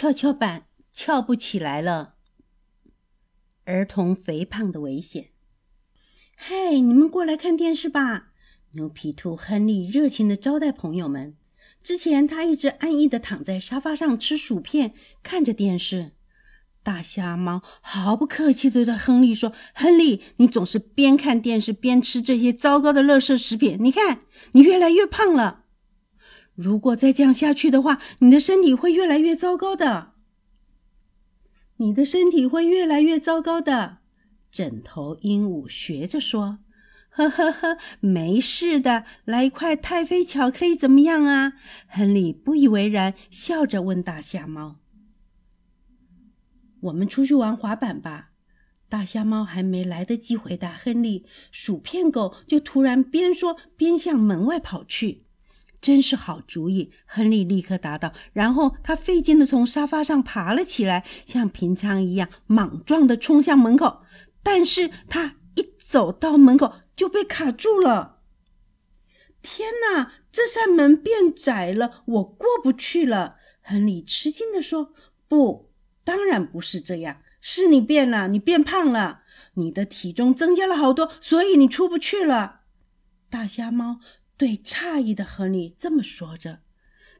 跷跷板翘不起来了。儿童肥胖的危险。嘿，你们过来看电视吧！牛皮兔亨利热情的招待朋友们。之前他一直安逸的躺在沙发上吃薯片，看着电视。大瞎猫毫不客气的对亨利说：“亨利，你总是边看电视边吃这些糟糕的垃圾食品，你看你越来越胖了。如果再这样下去的话，你的身体会越来越糟糕的。你的身体会越来越糟糕的。”枕头鹦鹉学着说：“呵呵呵，没事的，来一块太妃巧克力怎么样啊？”亨利不以为然，笑着问大瞎猫。我们出去玩滑板吧。大瞎猫还没来得及回答亨利，薯片狗就突然边说边向门外跑去。真是好主意！亨利立刻答道，然后他费劲地从沙发上爬了起来，像平常一样莽撞地冲向门口。但是他一走到门口就被卡住了。天哪，这扇门变窄了，我过不去了！亨利吃惊地说：“不。”当然不是这样，是你变了，你变胖了，你的体重增加了好多，所以你出不去了。大瞎猫对诧异的亨利这么说着。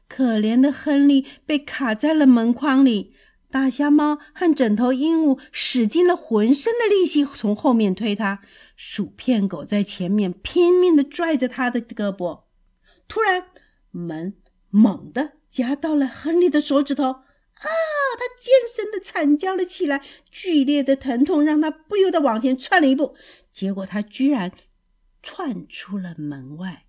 可怜的亨利被卡在了门框里，大瞎猫和枕头鹦鹉使尽了浑身的力气从后面推他，薯片狗在前面拼命地拽着他的胳膊。突然，门猛地夹到了亨利的手指头。啊！他尖声的惨叫了起来，剧烈的疼痛让他不由得往前窜了一步，结果他居然窜出了门外。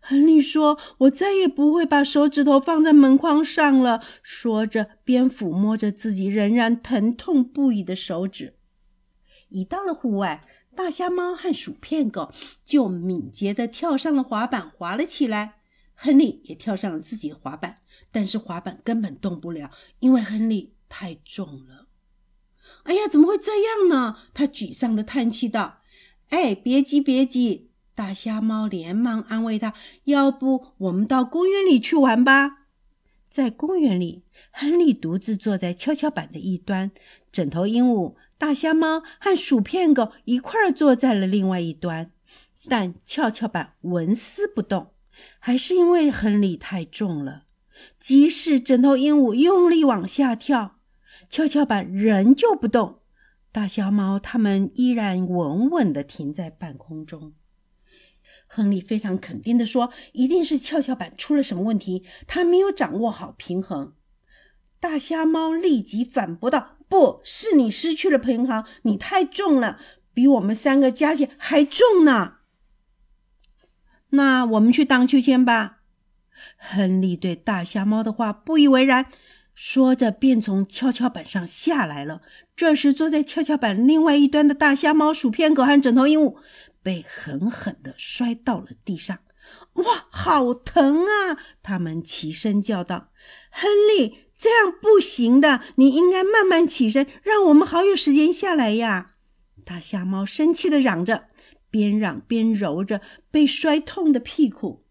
亨利说：“我再也不会把手指头放在门框上了。”说着，边抚摸着自己仍然疼痛不已的手指。一到了户外，大瞎猫和薯片狗就敏捷地跳上了滑板，滑了起来。亨利也跳上了自己的滑板。但是滑板根本动不了，因为亨利太重了。哎呀，怎么会这样呢？他沮丧地叹气道：“哎，别急，别急。”大瞎猫连忙安慰他：“要不我们到公园里去玩吧？”在公园里，亨利独自坐在跷跷板的一端，枕头鹦鹉、大瞎猫和薯片狗一块儿坐在了另外一端，但跷跷板纹丝不动，还是因为亨利太重了。即使枕头鹦鹉用力往下跳，跷跷板仍旧不动。大小猫它们依然稳稳地停在半空中。亨利非常肯定地说：“一定是跷跷板出了什么问题，他没有掌握好平衡。”大瞎猫立即反驳道：“不是你失去了平衡，你太重了，比我们三个加起来还重呢。”那我们去荡秋千吧。亨利对大瞎猫的话不以为然，说着便从跷跷板上下来了。这时，坐在跷跷板另外一端的大瞎猫、薯片狗和枕头鹦鹉被狠狠地摔到了地上。哇，好疼啊！他们齐声叫道：“亨利，这样不行的，你应该慢慢起身，让我们好有时间下来呀！”大瞎猫生气地嚷着，边嚷边揉着被摔痛的屁股。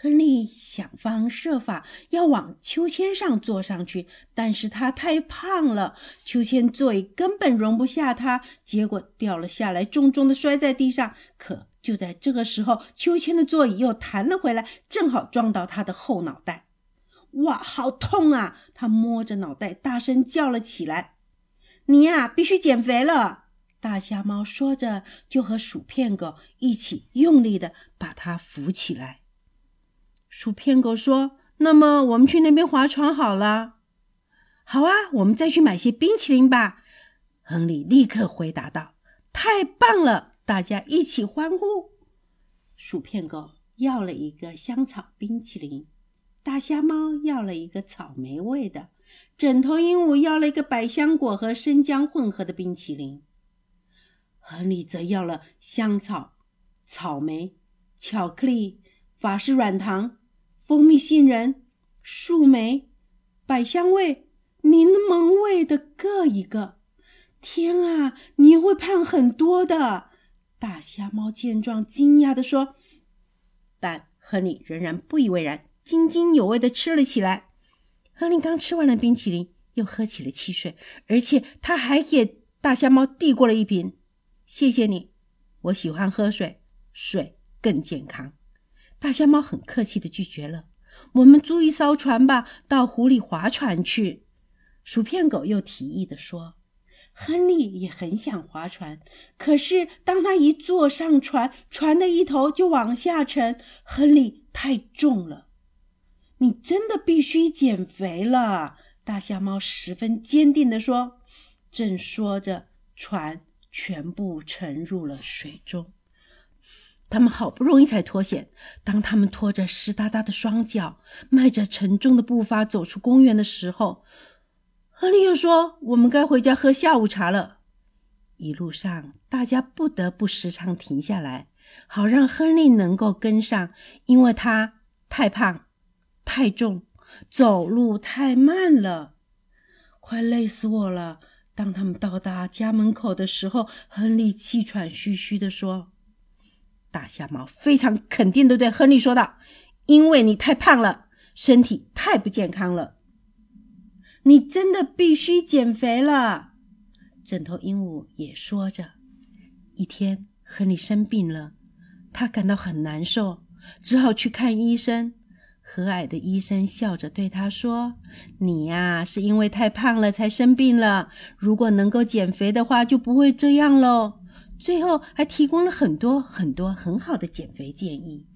亨利想方设法要往秋千上坐上去，但是他太胖了，秋千座椅根本容不下他，结果掉了下来，重重的摔在地上。可就在这个时候，秋千的座椅又弹了回来，正好撞到他的后脑袋。哇，好痛啊！他摸着脑袋，大声叫了起来：“你呀，必须减肥了！”大瞎猫说着，就和薯片狗一起用力的把他扶起来。薯片狗说：“那么我们去那边划船好了。”“好啊，我们再去买些冰淇淋吧。”亨利立刻回答道。“太棒了！”大家一起欢呼。薯片狗要了一个香草冰淇淋，大虾猫要了一个草莓味的，枕头鹦鹉要了一个百香果和生姜混合的冰淇淋，亨利则要了香草、草莓、巧克力、法式软糖。蜂蜜杏仁、树莓、百香味、柠檬味的各一个。天啊，你会胖很多的！大瞎猫见状，惊讶地说。但亨利仍然不以为然，津津有味地吃了起来。亨利刚吃完了冰淇淋，又喝起了汽水，而且他还给大虾猫递过了一瓶。谢谢你，我喜欢喝水，水更健康。大虾猫很客气的拒绝了。我们租一艘船吧，到湖里划船去。薯片狗又提议的说。亨利也很想划船，可是当他一坐上船，船的一头就往下沉。亨利太重了，你真的必须减肥了。大象猫十分坚定地说。正说着，船全部沉入了水中。他们好不容易才脱险。当他们拖着湿哒哒的双脚，迈着沉重的步伐走出公园的时候，亨利又说：“我们该回家喝下午茶了。”一路上，大家不得不时常停下来，好让亨利能够跟上，因为他太胖、太重，走路太慢了，快累死我了。当他们到达家门口的时候，亨利气喘吁吁地说：“大瞎猫非常肯定的对亨利说道：‘因为你太胖了，身体太不健康了。’”你真的必须减肥了，枕头鹦鹉也说着。一天，亨利生病了，他感到很难受，只好去看医生。和蔼的医生笑着对他说：“你呀，是因为太胖了才生病了。如果能够减肥的话，就不会这样喽。”最后还提供了很多很多很好的减肥建议。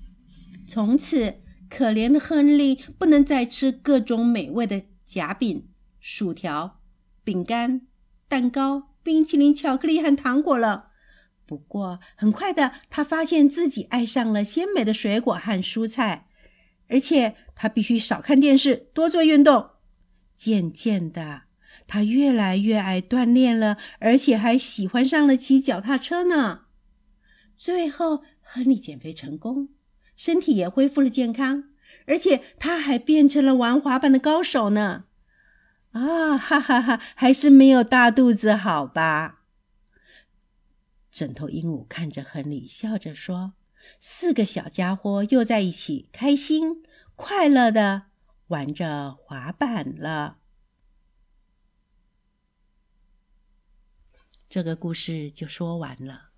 从此，可怜的亨利不能再吃各种美味的夹饼。薯条、饼干、蛋糕、冰淇淋、巧克力和糖果了。不过，很快的，他发现自己爱上了鲜美的水果和蔬菜，而且他必须少看电视，多做运动。渐渐的，他越来越爱锻炼了，而且还喜欢上了骑脚踏车呢。最后，亨利减肥成功，身体也恢复了健康，而且他还变成了玩滑板的高手呢。啊，哈哈哈！还是没有大肚子好吧？枕头鹦鹉看着亨利，笑着说：“四个小家伙又在一起，开心快乐的玩着滑板了。”这个故事就说完了。